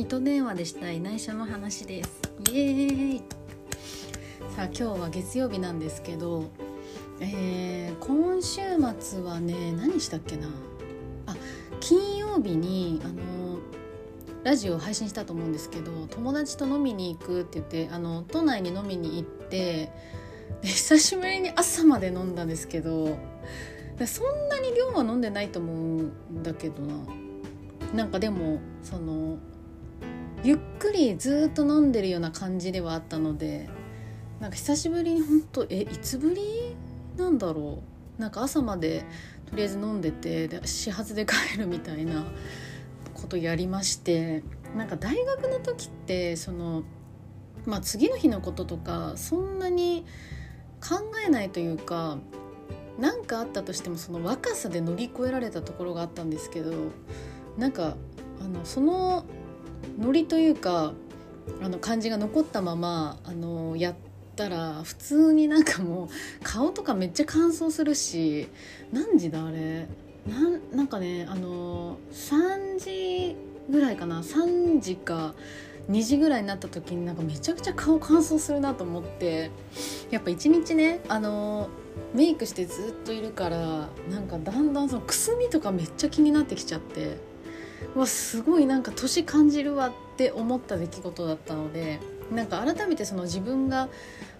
糸電話でした内緒の話です。イエーイ。さあ今日は月曜日なんですけど、えー、今週末はね何したっけな。あ金曜日にあのラジオを配信したと思うんですけど友達と飲みに行くって言ってあの都内に飲みに行ってで久しぶりに朝まで飲んだんですけどそんなに量は飲んでないと思うんだけどな。なんかでもそのゆっくりずっと飲んでるような感じではあったのでなんか久しぶりに本当えいつぶりなんだろう？なんか朝までとりあえず飲んでてで始発で帰るみたいなことやりましてなんか大学の時ってそのまあ次の日のこととかそんなに考えないというか何かあったとしてもその若さで乗り越えられたところがあったんですけどなんかあのそのノリというかあの感じが残ったままあのやったら普通になんかもう顔とかめっちゃ乾燥するし何時だあれ？なんなんかねあの3時ぐらいかな？3時か2時ぐらいになった時になんかめちゃくちゃ顔乾燥するなと思ってやっぱ一日ねあのメイクしてずっといるからなんかだんだんそのくすみとかめっちゃ気になってきちゃって。わすごいなんか年感じるわって思った出来事だったのでなんか改めてその自分が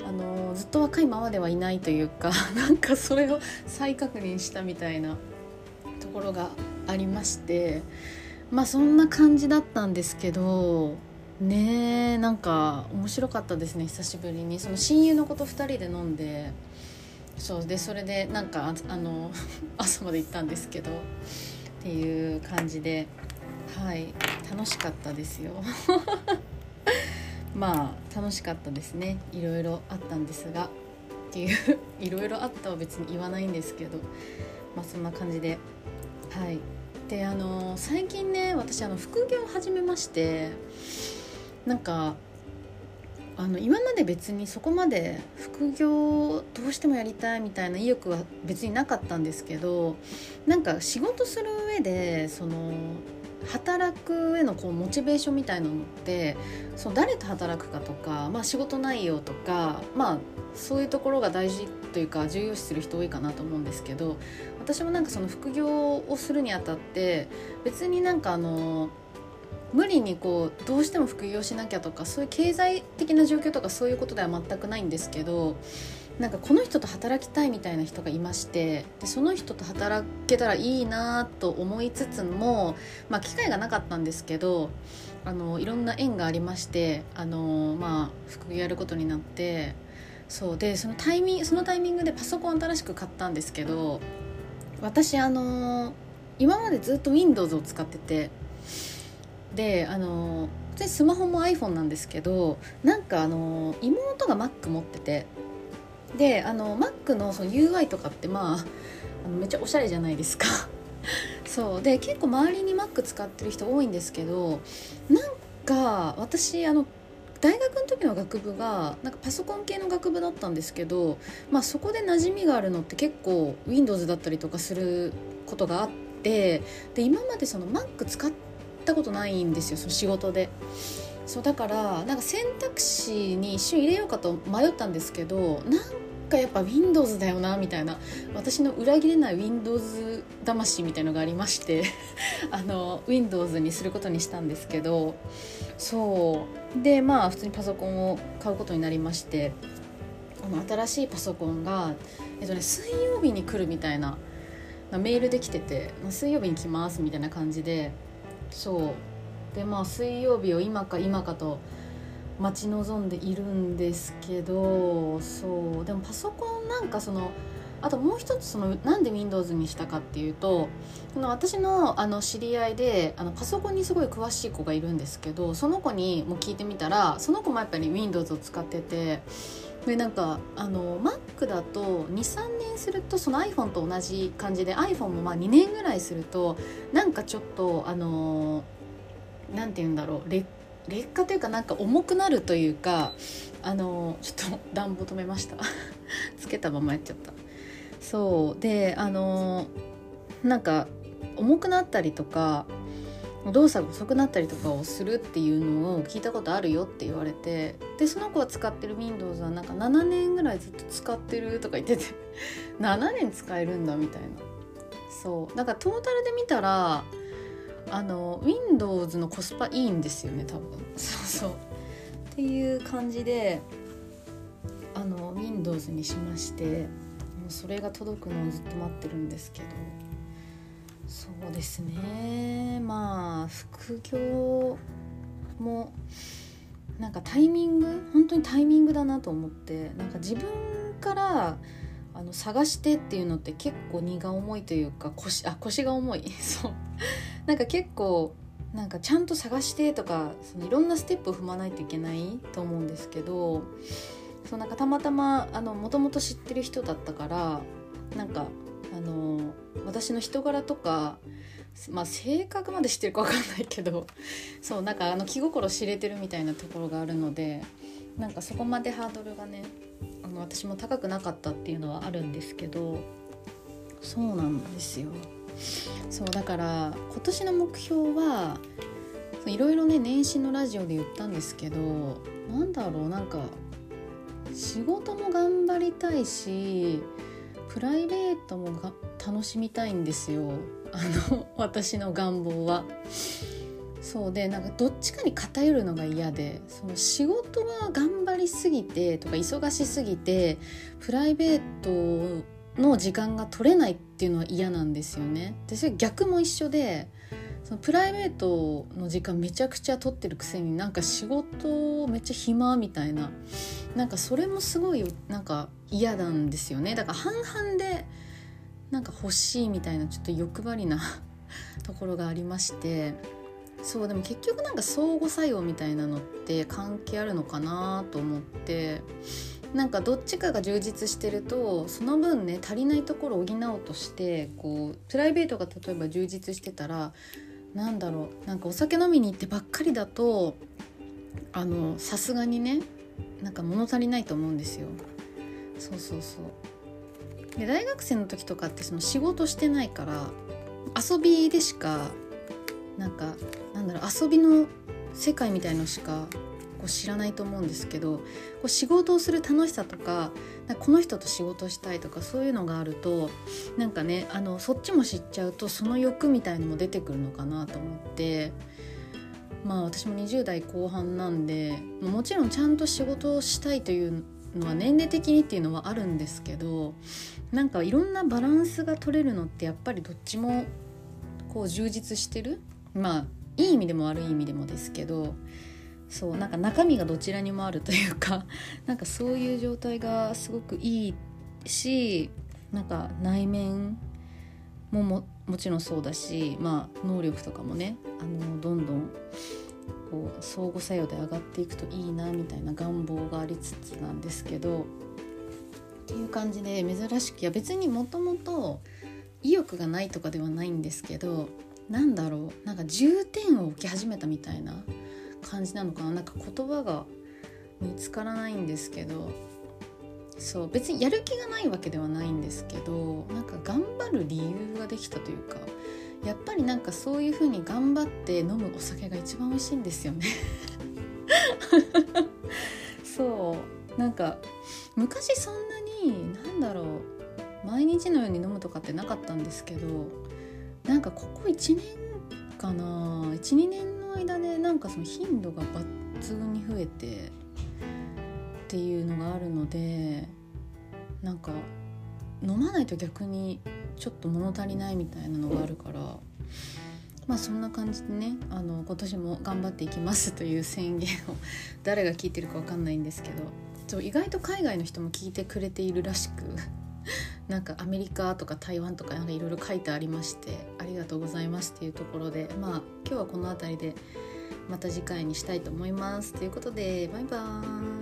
あのずっと若いままではいないというか なんかそれを再確認したみたいなところがありましてまあそんな感じだったんですけどねえなんか面白かったですね久しぶりに。その親友の子と2人で飲んでそうでそれでなんかあの 朝まで行ったんですけどっていう感じで。はい楽しかったですよ。まあ楽しかったですね。いろいろあったんですがっていう いろいろあったは別に言わないんですけどまあそんな感じで。はい。であの最近ね私あの副業を始めましてなんかあの今まで別にそこまで副業どうしてもやりたいみたいな意欲は別になかったんですけどなんか仕事する上でその働く上のこうモチベーションみたいなのってそう誰と働くかとか、まあ、仕事内容とか、まあ、そういうところが大事というか重要視する人多いかなと思うんですけど私もなんかその副業をするにあたって別になんかあの無理にこうどうしても副業しなきゃとかそういう経済的な状況とかそういうことでは全くないんですけどなんかこの人と働きたいみたいな人がいましてでその人と働けたらいいなと思いつつも、まあ、機会がなかったんですけどあのいろんな縁がありましてあの、まあ、副業やることになってそうでそのタイミングそのタイミングでパソコン新しく買ったんですけど私あの今までずっと Windows を使っててであのスマホも iPhone なんですけどなんかあの妹が Mac 持っててであの Mac のその UI とかってまああのめっちゃおしゃれじゃないですか そうで結構周りに Mac 使ってる人多いんですけどなんか私あの大学の時の学部がなんかパソコン系の学部だったんですけど、まあ、そこで馴染みがあるのって結構 Windows だったりとかすることがあってで今までその Mac 使ったことないんですよその仕事で。そうだからなんか選択肢に一瞬入れようかと迷ったんですけどなんかやっぱ Windows だよなみたいな私の裏切れない Windows 魂みたいのがありまして あの Windows にすることにしたんですけどそう。でまあ普通にパソコンを買うことになりましてあの新しいパソコンが、えっとね、水曜日に来るみたいなメールで来てて「水曜日に来ます」みたいな感じでそう。でまあ水曜日を今か今かと待ち望んでいるんですけどそうでもパソコンなんかそのあともう一つそのなんで Windows にしたかっていうとの私のあの知り合いであのパソコンにすごい詳しい子がいるんですけどその子にも聞いてみたらその子もやっぱり Windows を使っててでなんかあの Mac だと23年するとその iPhone と同じ感じで iPhone もまあ2年ぐらいするとなんかちょっとあの何て言うんだろう。劣劣化というかなんか重くなるというかあのちょっと暖房止めました。つけたままやっちゃった。そう。であのなんか重くなったりとか動作が遅くなったりとかをするっていうのを聞いたことあるよって言われてでその子は使ってる Windows はなんか7年ぐらいずっと使ってるとか言ってて 7年使えるんだみたいな。そう。だかトータルで見たらあの Windows のコスパいいんですよね多分。そうそう。っていう感じであの Windows にしましてもうそれが届くのをずっと待ってるんですけど。そうですね。まあ副業もなんかタイミング本当にタイミングだなと思ってなんか自分からあの探してっていうのって結構荷が重いというか腰あ腰が重い。そう。なんか結構なんかちゃんと探してとかそのいろんなステップを踏まないといけないと思うんですけどそうなんかたまたまもともと知ってる人だったからなんかあの私の人柄とか、まあ、性格まで知ってるか分かんないけどそうなんかあの気心知れてるみたいなところがあるのでなんかそこまでハードルがねあの私も高くなかったっていうのはあるんですけどそうなんですよ。そうだから今年の目標はいろいろね年始のラジオで言ったんですけどなんだろうなんか仕事も頑張りたいしプライベートもが楽しみたいんですよ あの私の願望は。そうでなんかどっちかに偏るのが嫌でその仕事は頑張りすぎてとか忙しすぎてプライベートの時間が取れないっていうのは嫌なんですよね。でそれ逆も一緒でそのプライベートの時間めちゃくちゃ取ってるくせになんか仕事めっちゃ暇みたいななんかそれもすごいなんか嫌なんですよねだから半々でなんか欲しいみたいなちょっと欲張りな ところがありましてそうでも結局なんか相互作用みたいなのって関係あるのかなと思ってなんかどっちかが充実してるとその分ね足りないところを補おうとしてこうプライベートが例えば充実してたらなんだろうなんかお酒飲みに行ってばっかりだとあのさすがにねなんか物足りないと思うんですよ。そうそうそう。で大学生の時とかってその仕事してないから遊びでしかなんかなんだろう遊びの世界みたいのしかこう知らないと思うんですけどこう仕事をする楽しさとかこの人と仕事したいとかそういうのがあるとなんかねあのそっちも知っちゃうとその欲みたいのも出てくるのかなと思ってまあ私も20代後半なんでもちろんちゃんと仕事をしたいというのは年齢的にっていうのはあるんですけどなんかいろんなバランスが取れるのってやっぱりどっちもこう充実してるまあいい意味でも悪い意味でもですけどそうなんか中身がどちらにもあるというか なんかそういう状態がすごくいいしなんか内面もももちろんそうだし、まあ、能力とかもねあのどんどんこう相互作用で上がっていくといいなみたいな願望がありつつなんですけどっていう感じで珍しくいや別にもともと意欲がないとかではないんですけどなんだろうなんか重点を置き始めたみたいな感じなのかな？なんか言葉が見つからないんですけどそう別にやる気がないわけではないんですけどなんか頑張る理由ができたというかやっぱりなんかそういう風に頑張って飲むお酒が一番美味しいんですよね。そうなんか昔そんなに何だろう毎日のように飲むとかってなかったんですけどなんかここ1年かな12年の間でなんかその頻度が抜群に増えてっていうのがあるのでなんか飲まないと逆にちょっと物足りないみたいなのがあるからまあそんな感じでねあの今年も頑張っていきますという宣言を 誰が聞いてるか分かんないんですけどそう意外と海外の人も聞いてくれているらしく なんかアメリカとか台湾とかいろいろ書いてありましてりがとうございますっていうところでまあ今日はこの辺りでまた次回にしたいと思います。ということでバイバーイ